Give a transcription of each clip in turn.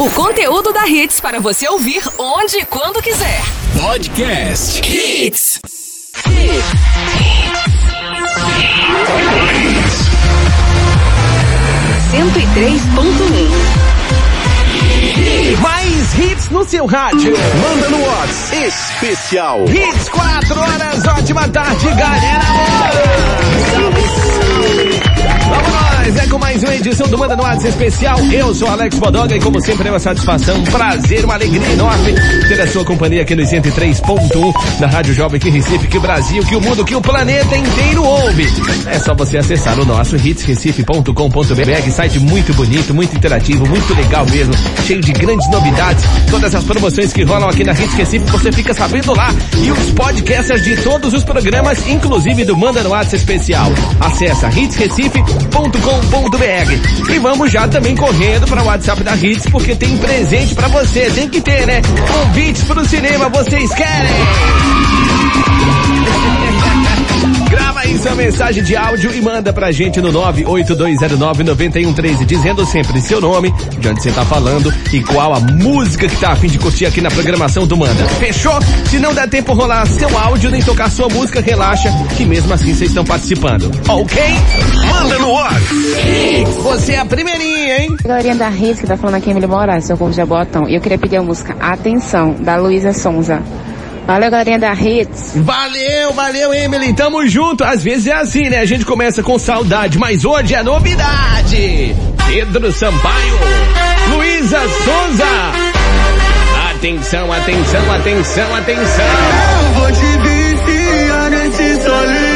O conteúdo da Hits para você ouvir onde e quando quiser. Podcast Hits. E três ponto um. Mais hits no seu rádio. Manda no Whats especial. Hits 4 horas, ótima tarde, galera. Salve, salve. Nós, é com mais uma edição do Manda no Whats especial. Eu sou Alex Bodoga e como sempre é uma satisfação, um prazer, uma alegria enorme ter a sua companhia aqui no 103.1 da Rádio Jovem que Recife, que o Brasil, que o mundo, que o planeta inteiro ouve. É só você acessar o nosso hitsrecife.com.br, site muito bonito, muito interativo, muito legal mesmo, cheio de grandes novidades. Todas as promoções que rolam aqui na Hits Recife, você fica sabendo lá. E os podcasters de todos os programas, inclusive do Manda no Whats especial. Acesse hitsrecife.com.br e vamos já também correndo para o WhatsApp da Hits, porque tem presente para você. Tem que ter, né? Convites para o cinema, vocês querem? Aí sua mensagem de áudio e manda pra gente no 982099113, dizendo sempre seu nome, de onde você tá falando e qual a música que tá a fim de curtir aqui na programação do Manda. Fechou? Se não der tempo rolar seu áudio nem tocar sua música, relaxa, que mesmo assim vocês estão participando. Ok? Manda no Whats. Você é a primeirinha, hein? Galerinha da Rede que tá falando aqui, Emily Moraes, seu povo de Jabotão. E eu queria pedir a música Atenção, da Luísa Sonza. Valeu, galerinha da Hits. Valeu, valeu, Emily. Tamo junto. Às vezes é assim, né? A gente começa com saudade, mas hoje é novidade. Pedro Sampaio, Luísa Souza. Atenção, atenção, atenção, atenção. Vou te viciar nesse solinho.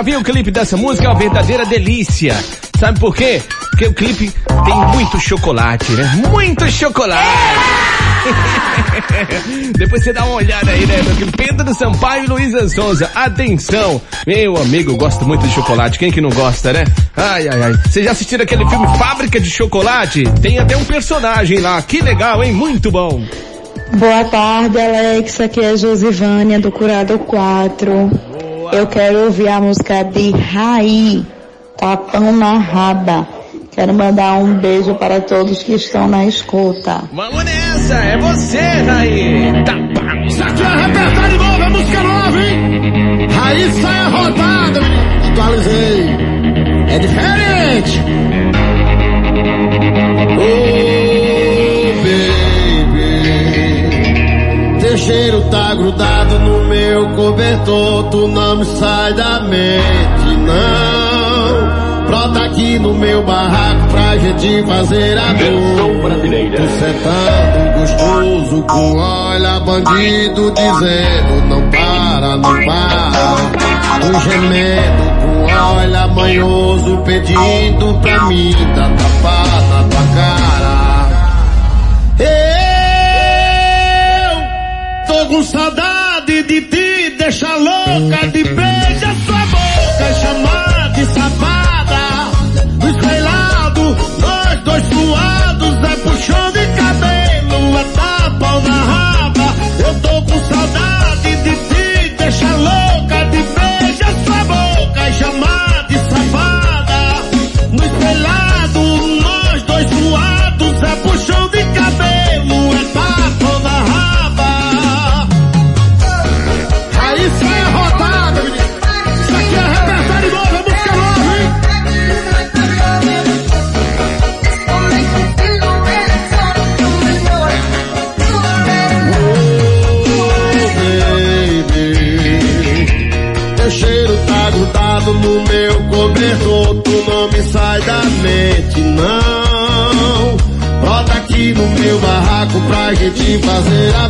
Já viu o clipe dessa música? É uma verdadeira delícia. Sabe por quê? Porque o clipe tem muito chocolate, né? Muito chocolate! Depois você dá uma olhada aí, né? Pedro Sampaio e Luísa Souza. Atenção! Meu amigo, eu gosto muito de chocolate. Quem que não gosta, né? Ai, ai, ai. Vocês já assistiram aquele filme Fábrica de Chocolate? Tem até um personagem lá. Que legal, hein? Muito bom. Boa tarde, Alex. Aqui é Josivânia do Curado 4. Eu quero ouvir a música de Raí, Tapão na Raba. Quero mandar um beijo para todos que estão na escuta. Vamos nessa! É você, Raí! Tá pau. Isso aqui é repertório novo, é música nova, hein? Raíssa é rodada, atualizei. É diferente. Oh, cheiro tá grudado no meu cobertor. Tu não me sai da mente, não. no meu barraco pra gente fazer a dor. brasileira. Tô sentando gostoso com olha bandido dizendo não para, não para. Tô gemendo com olha manhoso pedindo pra mim dar tapa na tua cara. Com saudade de ti, deixa louca de beija sai não. Brota aqui no meu barraco pra gente fazer a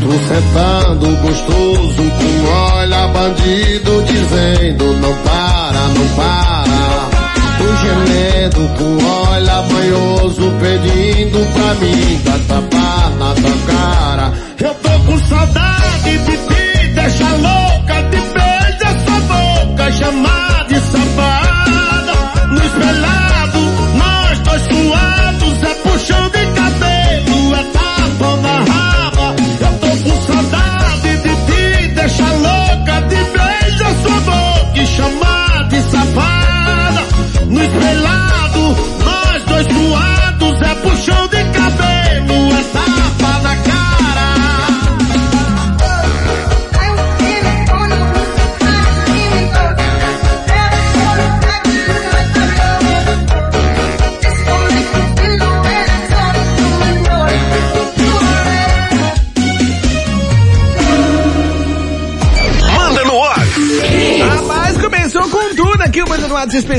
Tô sentando gostoso com olha bandido dizendo não para, não para. Tô gemendo com olha manhoso pedindo pra mim dar tapa na tua cara.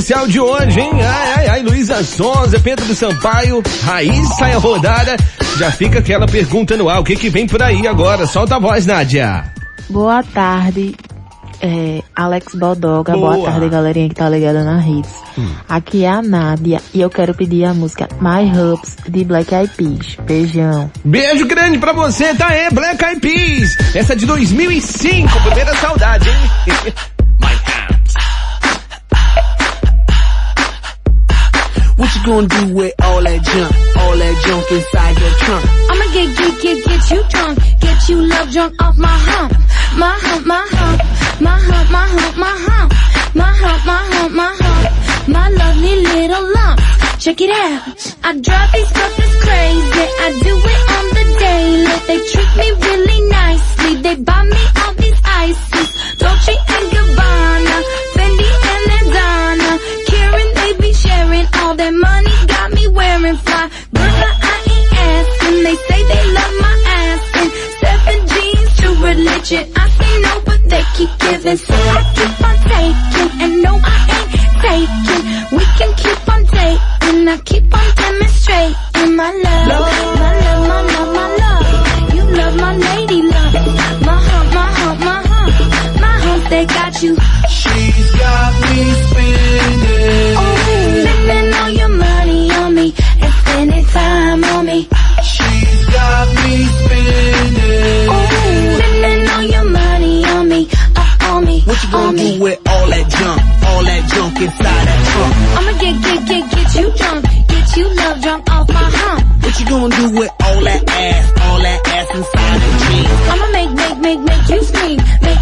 Especial de hoje, hein? Ai, ai, ai, Luísa Sonza, Pedro do Sampaio, Raiz sai a rodada. Já fica aquela pergunta no ar, o que que vem por aí agora? Solta a voz, Nádia. Boa tarde, é, Alex Bodoga. Boa. Boa. tarde, galerinha que tá ligada na Hits. Aqui é a Nádia e eu quero pedir a música My Hubs de Black Eyed Peas. Beijão. Beijo grande pra você, tá? É Black Eyed Peas. Essa é de 2005, primeira saudade, hein? What you gonna do with all that junk? All that junk inside your trunk? I'ma get, get, get, get you drunk. Get you love drunk off my hump. My hump, my hump. My hump, my hump, my hump. My hump, my hump, my hump. My lovely little lump. Check it out. I drive these suckers crazy. I do it on the daily. They treat me really nicely. They buy me they giving. So I keep on taking. And no, I ain't taking. We can keep on dating. I keep on demonstrating my love. My love, my love, my love. You love my lady love. My hump, my hump, my hump. My hump, they got you. She's got me spinning. Junk? All that junk inside that trunk? I'ma get, get, get, get you drunk, get you love drunk off my hump. What you gonna do with all that ass? All that ass inside the jeans? I'ma make, make, make, make you scream, make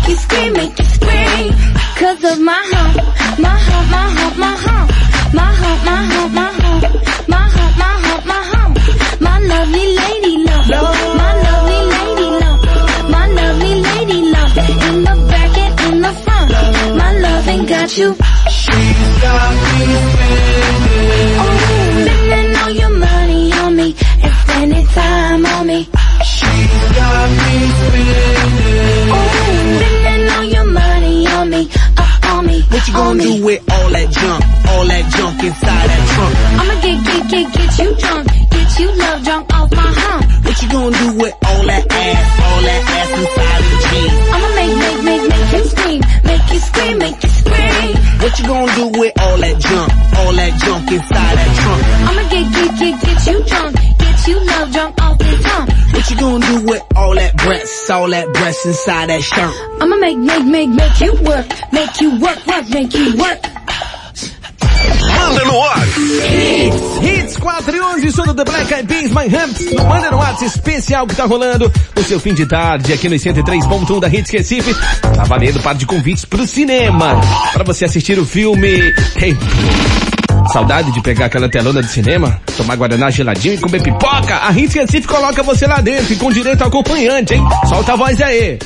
All that breasts inside that shirt? I'ma make, make, make, make you work. Make you work, work, make you work. Manda no ar. Hits 4 e 11, som do The Black Eyed Peas, My Humps, no Manda no WhatsApp especial que tá rolando no seu fim de tarde aqui no 103.1 da Hits Recife. Tá valendo par de convites pro cinema, pra você assistir o filme... Hey, Saudade de pegar aquela telona de cinema, tomar guaraná geladinho e comer pipoca? A Hits Recife coloca você lá dentro e com direito ao acompanhante, hein? Solta a voz aí.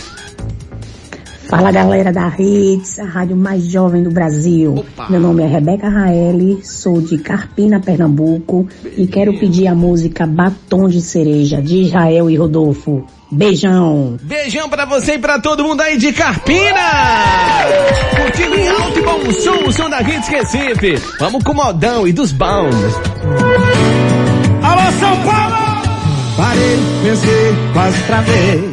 Fala galera da Hits, a rádio mais jovem do Brasil. Opa. Meu nome é Rebeca Raeli, sou de Carpina, Pernambuco e quero pedir a música Batom de Cereja de Israel e Rodolfo. Beijão! Beijão pra você e pra todo mundo aí de Carpina! Curtindo em alto e bom som, o som da Hits Recife. Vamos com o modão e dos bons. Alô, São Paulo! Parei, pensei, quase travei.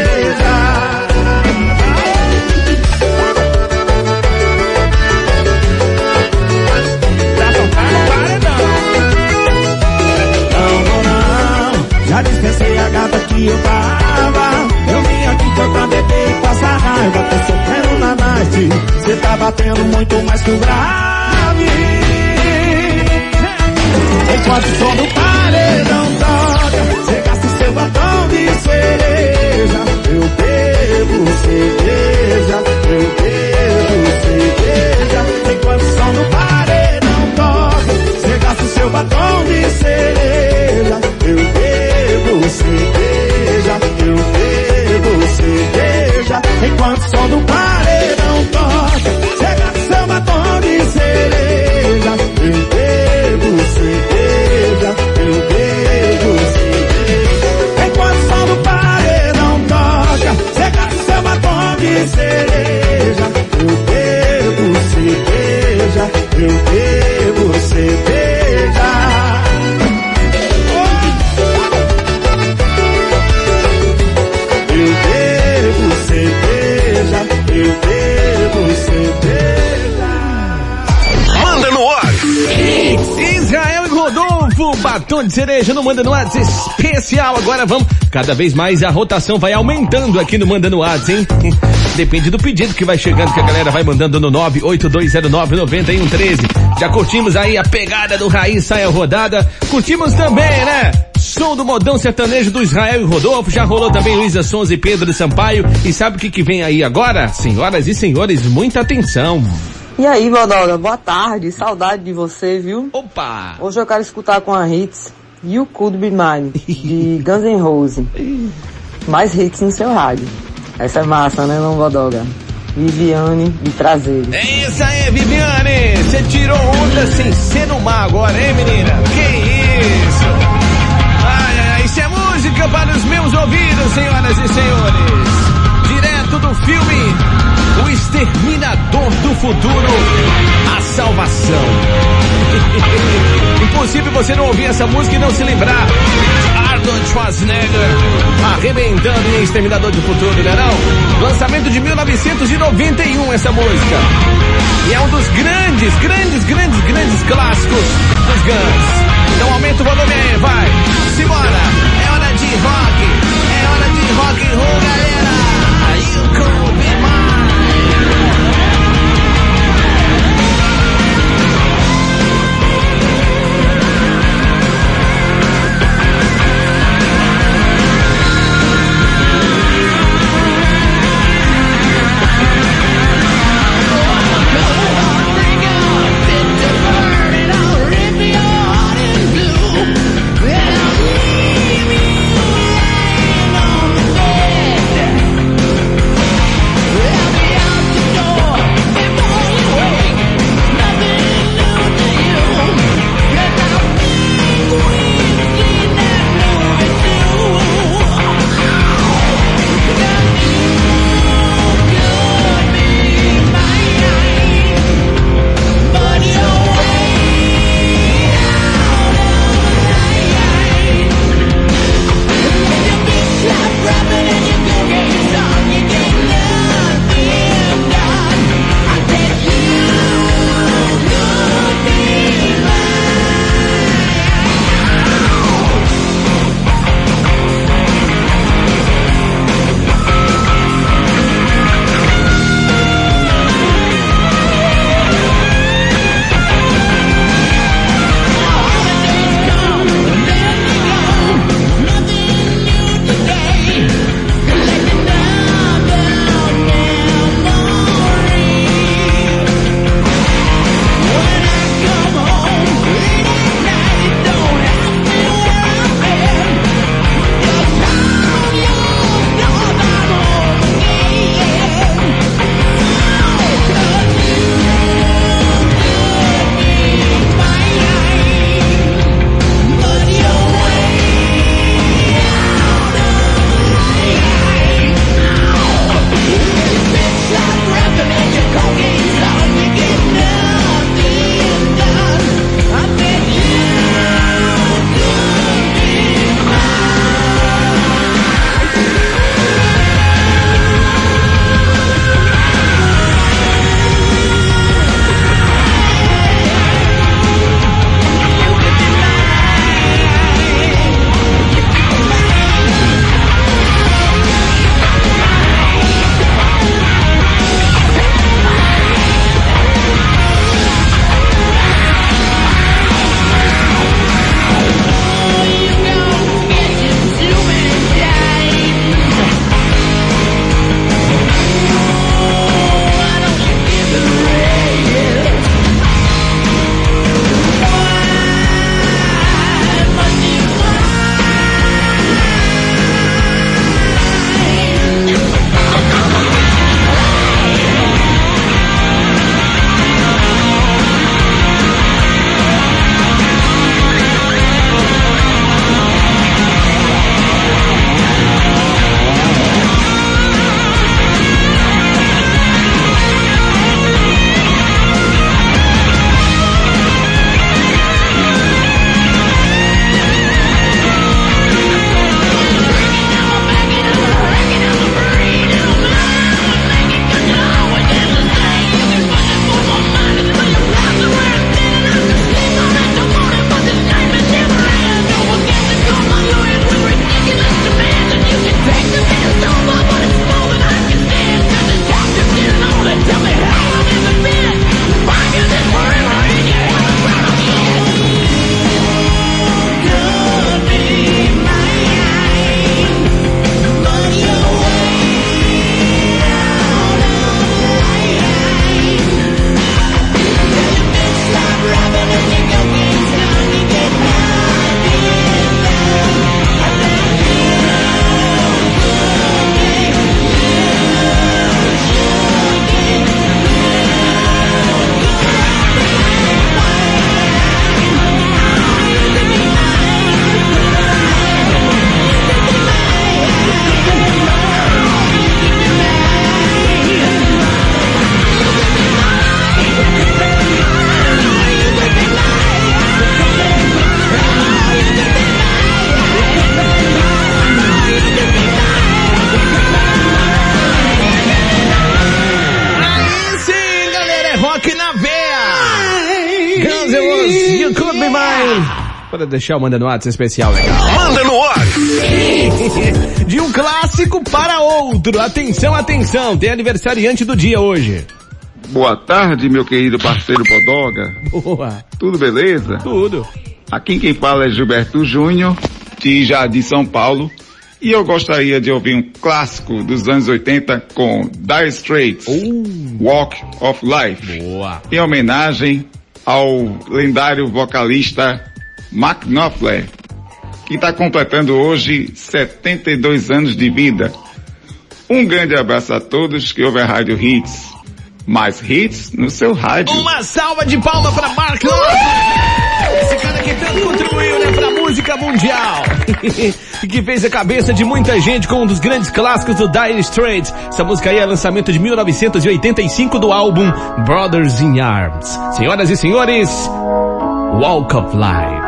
De cereja no Manda no Whats especial. Agora vamos, cada vez mais a rotação vai aumentando aqui no Manda no Whats, hein? Depende do pedido que vai chegando, que a galera vai mandando no 982099113. Já curtimos aí a pegada do Raiz Saia Rodada. Curtimos também, né? Som do modão sertanejo do Israel e Rodolfo. Já rolou também Luísa Sons e Pedro Sampaio. E sabe o que, que vem aí agora? Senhoras e senhores, muita atenção. E aí, Bodoga, boa tarde, saudade de você, viu? Opa! Hoje eu quero escutar com a hits You Could Be Mine, de Guns N' Roses. Mais hits no seu rádio. Essa é massa, né, não, Bodoga? Viviane de Prazeres. É isso aí, Viviane! Você tirou onda sem ser no mar agora, hein, menina? Que isso! Ai, ai, ai, isso é música para os meus ouvidos, senhoras e senhores! Direto do filme O Exterminador do Futuro, A Salvação. Impossível você não ouvir essa música e não se lembrar. Arnold Schwarzenegger arrebentando em Exterminador do Futuro, né não? Lançamento de 1991 essa música. E é um dos grandes, grandes, grandes, grandes clássicos dos Guns. Então aumenta o volume aí, vai. Simbora. É hora de rock. É hora de rock and roll, galera. You could deixar o Manda no WhatsApp especial legal. Manda no ar. De um clássico para outro. Atenção, atenção. Tem aniversariante do dia hoje. Boa tarde, meu querido parceiro Podoga. Boa. Tudo beleza? Tudo. Aqui quem fala é Gilberto Júnior, de Jardim São Paulo. E eu gostaria de ouvir um clássico dos anos 80 com Dire Straits, Walk of Life. Boa. Em homenagem ao lendário vocalista Mark Knopfler, que está completando hoje 72 anos de vida. Um grande abraço a todos que ouvem a Rádio Hits. Mais hits no seu rádio. Uma salva de palmas para Mark Knopfler. Esse cara que tanto contribuiu, né, pra música mundial. e que fez a cabeça de muita gente com um dos grandes clássicos do Dire Straits. Essa música aí é lançamento de 1985 do álbum Brothers in Arms. Senhoras e senhores, Walk of Life.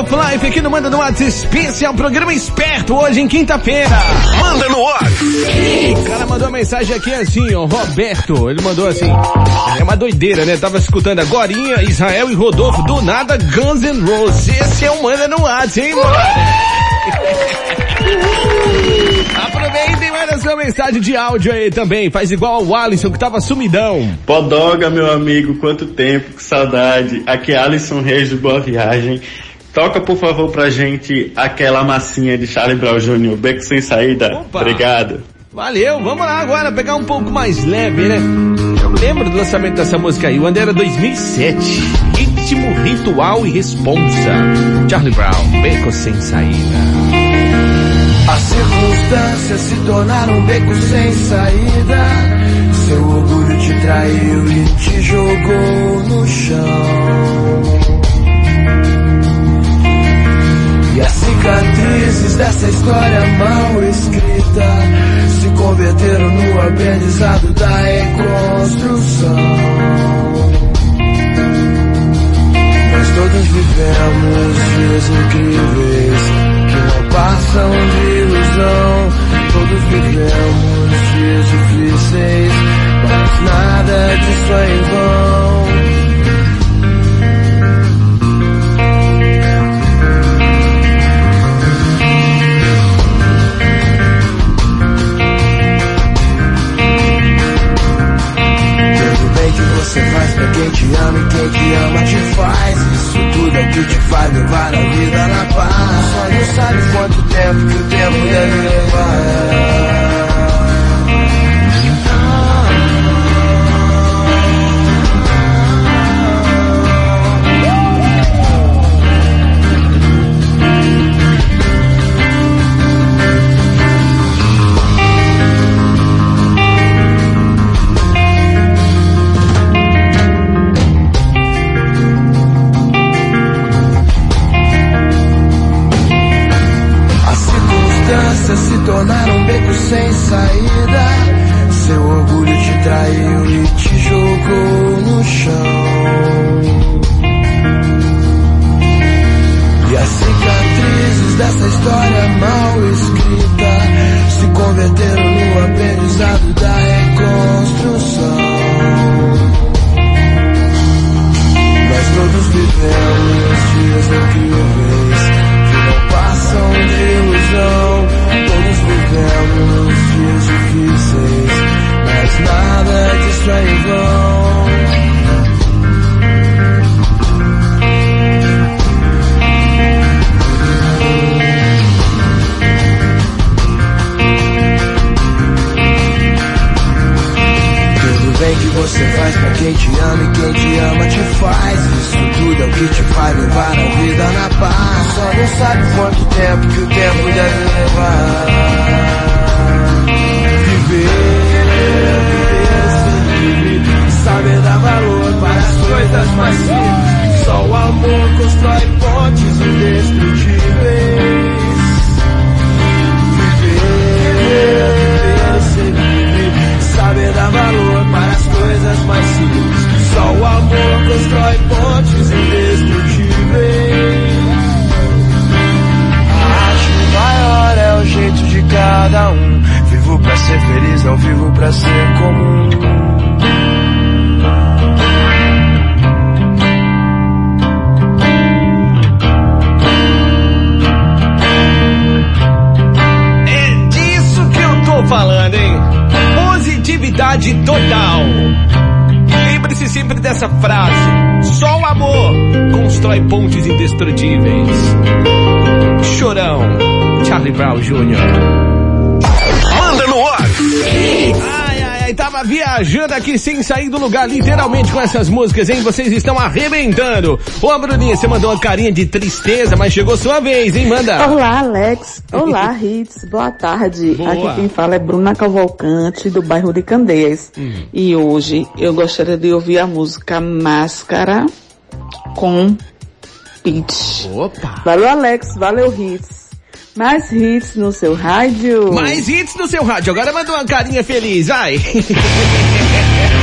Of Life, aqui no Manda no WhatsApp especial, programa esperto, hoje em quinta-feira. Manda no ar. O cara mandou uma mensagem aqui assim, ó, Roberto, ele mandou assim, é uma doideira, né? Tava escutando agorinha, Israel e Rodolfo, do nada Guns N' Roses. Esse é o Manda no WhatsApp, hein, mano? mensagem de áudio aí também. Faz igual ao Alisson que tava sumidão. Podoga, meu amigo, quanto tempo, que saudade. Aqui é Alisson Reis do Boa Viagem. Toca, por favor, pra gente aquela massinha de Charlie Brown Jr., Beco Sem Saída. Opa. Obrigado. Valeu, vamos lá agora pegar um pouco mais leve, né? Eu lembro do lançamento dessa música aí, o ano era 2007. Ritmo, ritual e responsa. Charlie Brown, beco sem saída. As circunstâncias se tornaram um beco sem saída. Seu orgulho te traiu e te jogou no chão. Cicatrizes dessa história mal escrita se converteram no aprendizado da reconstrução. Nós todos vivemos dias incríveis que não passam de ilusão. Todos vivemos dias difíceis, mas nada disso é em vão. Falando, hein? Positividade total. Lembre-se sempre dessa frase: só o amor constrói pontes indestrutíveis. Chorão, Charlie Brown Jr. tava viajando aqui sem sair do lugar, literalmente com essas músicas, hein? Vocês estão arrebentando. Ô, Bruninha, você mandou uma carinha de tristeza, mas chegou sua vez, hein? Manda. Olá, Alex. Olá, Hits. Boa tarde. Boa. Aqui quem fala é Bruna Cavalcante, do bairro de Candeias. Hum. E hoje eu gostaria de ouvir a música Máscara com Peach. Opa! Valeu, Alex. Valeu, Hits. Mais hits no seu rádio. Mais hits no seu rádio. Agora manda uma carinha feliz, vai.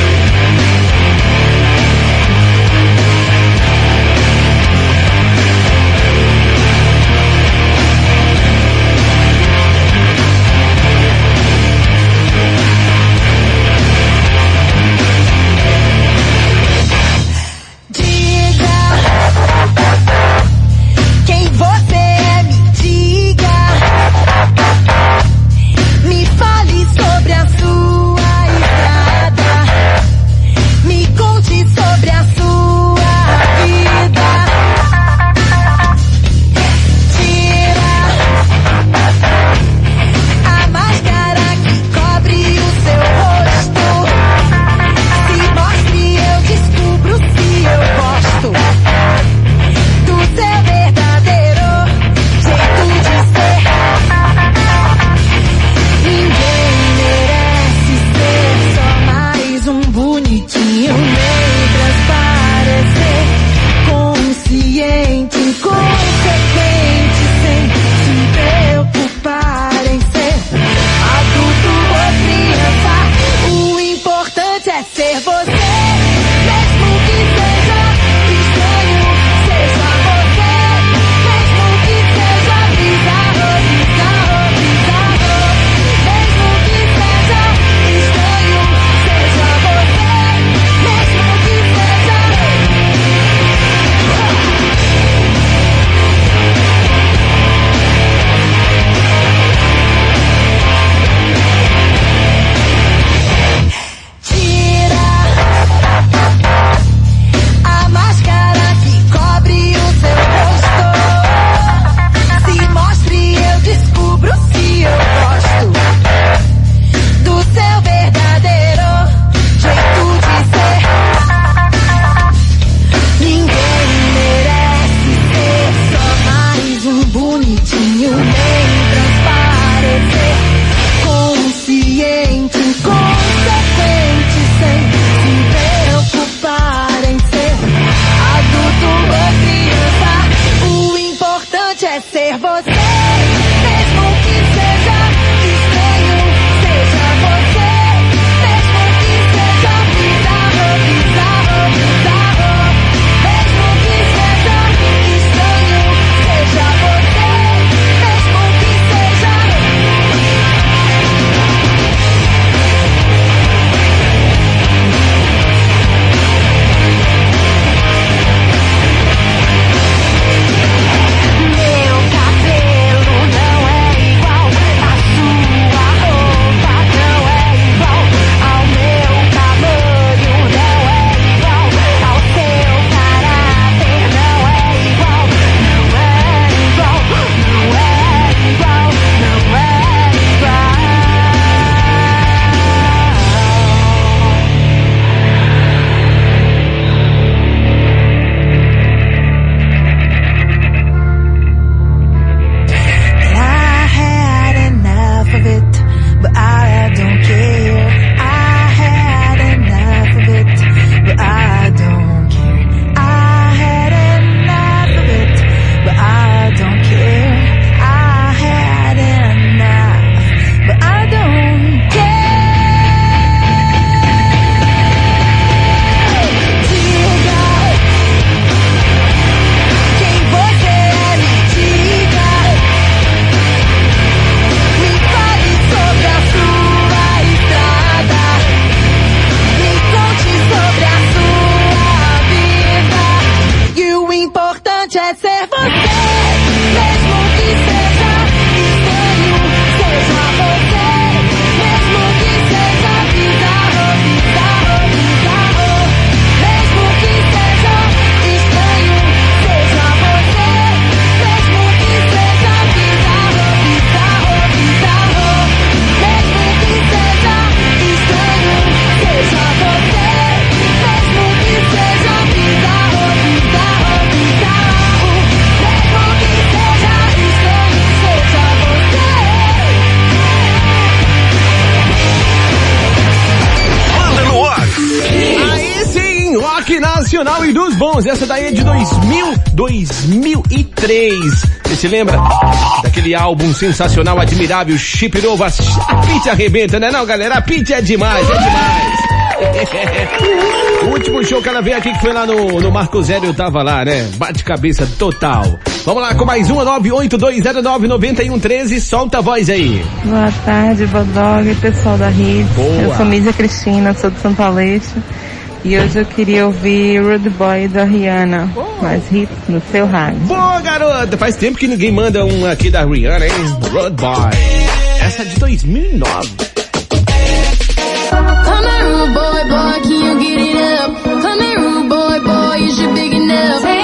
Sensacional e dos bons. Essa daí é de 2000, 2003. Você se lembra daquele álbum sensacional, admirável, Chip Novo? A Pitty arrebenta, né não, galera? A Pitty é demais, é demais. o último show que ela veio aqui, que foi lá no, no Marco Zero, eu tava lá, né? Bate cabeça total. Vamos lá com mais uma, 982099113. Solta a voz aí. Boa tarde, Bodog, pessoal da Hits. Boa. Eu sou Mísia Cristina, sou de Santa Aleixo. E hoje eu queria ouvir Rude Boy da Rihanna. Mais hits no seu rádio. Boa, garota! Faz tempo que ninguém manda um aqui da Rihanna, hein? Road Boy. Essa é de 2009. Come here, rude boy, boy, can you get it up? Come here, rude boy, boy, is you big enough?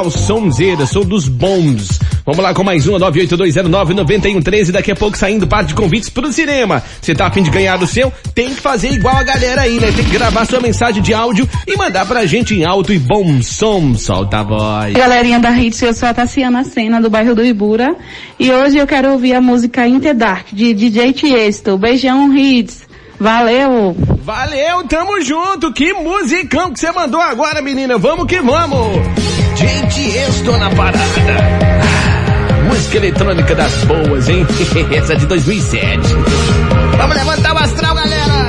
Especial. Sonzeira, sou dos bons. Vamos lá com mais uma, 982099113. Daqui a pouco saindo parte de convites pro cinema. Você tá afim de ganhar o seu? Tem que fazer igual a galera aí, né? Tem que gravar sua mensagem de áudio e mandar pra gente em alto e bom som. Solta a voz. Galerinha da Hits, eu sou a Tassiana Sena, do bairro do Ibura. E hoje eu quero ouvir a música Inter Dark, de DJ Tiesto. Beijão, Hits. Valeu! Valeu, tamo junto. Que musicão que você mandou agora, menina. Vamos que vamos. Gente, estou na parada. Ah, Música eletrônica das boas, hein? Essa é de 2007. Vamos levantar o astral, galera.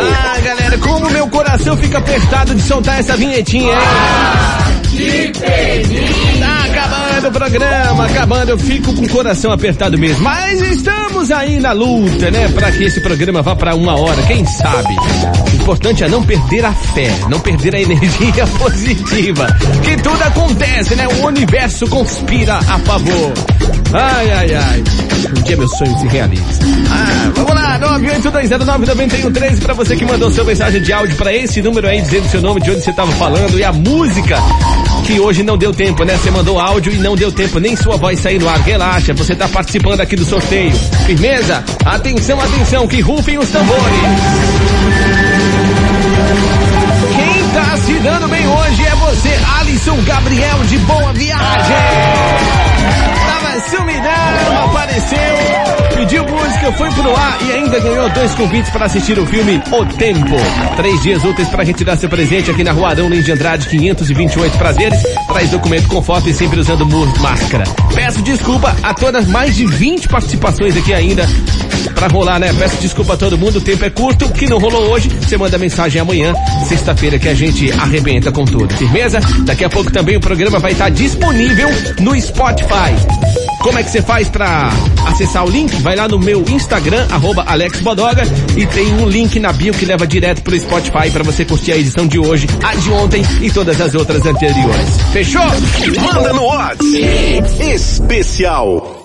Ah, galera, como meu coração fica apertado de soltar essa vinhetinha, hein? Tá acabando o programa, acabando, eu fico com o coração apertado mesmo. Mas estamos aí na luta, né? Pra que esse programa vá pra uma hora, quem sabe? O importante é não perder a fé, não perder a energia positiva. Que tudo acontece, né? O universo conspira a favor. Ai, ai, ai. Um dia meu sonho se realiza. Ah, vamos lá, 982099113 pra você que mandou sua mensagem de áudio pra esse número aí, dizendo seu nome, de onde você tava falando e a música que hoje não deu tempo, né? Você mandou áudio e não deu tempo, nem sua voz sair no ar. Relaxa, você tá participando aqui do sorteio. Firmeza? Atenção, atenção, que rufem os tambores. Quem tá se dando bem hoje é você, Alisson Gabriel de Boa Viagem. Tava sumidão, apareceu, foi pro ar e ainda ganhou dois convites para assistir o filme O Tempo. Três dias úteis para retirar seu presente aqui na Rua Arão Lins de Andrade, 528 prazeres. Traz documento com foto e sempre usando máscara. Peço desculpa a todas mais de 20 participações aqui ainda pra rolar, né? Peço desculpa a todo mundo, o tempo é curto, o que não rolou hoje, você manda mensagem amanhã, sexta-feira, que a gente arrebenta com tudo. Firmeza? Daqui a pouco também o programa vai estar disponível no Spotify. Como é que você faz pra acessar o link? Vai lá no meu Instagram, arroba Alex Bodoga, e tem um link na bio que leva direto pro Spotify pra você curtir a edição de hoje, a de ontem e todas as outras anteriores. Fechou? Manda no WhatsApp especial.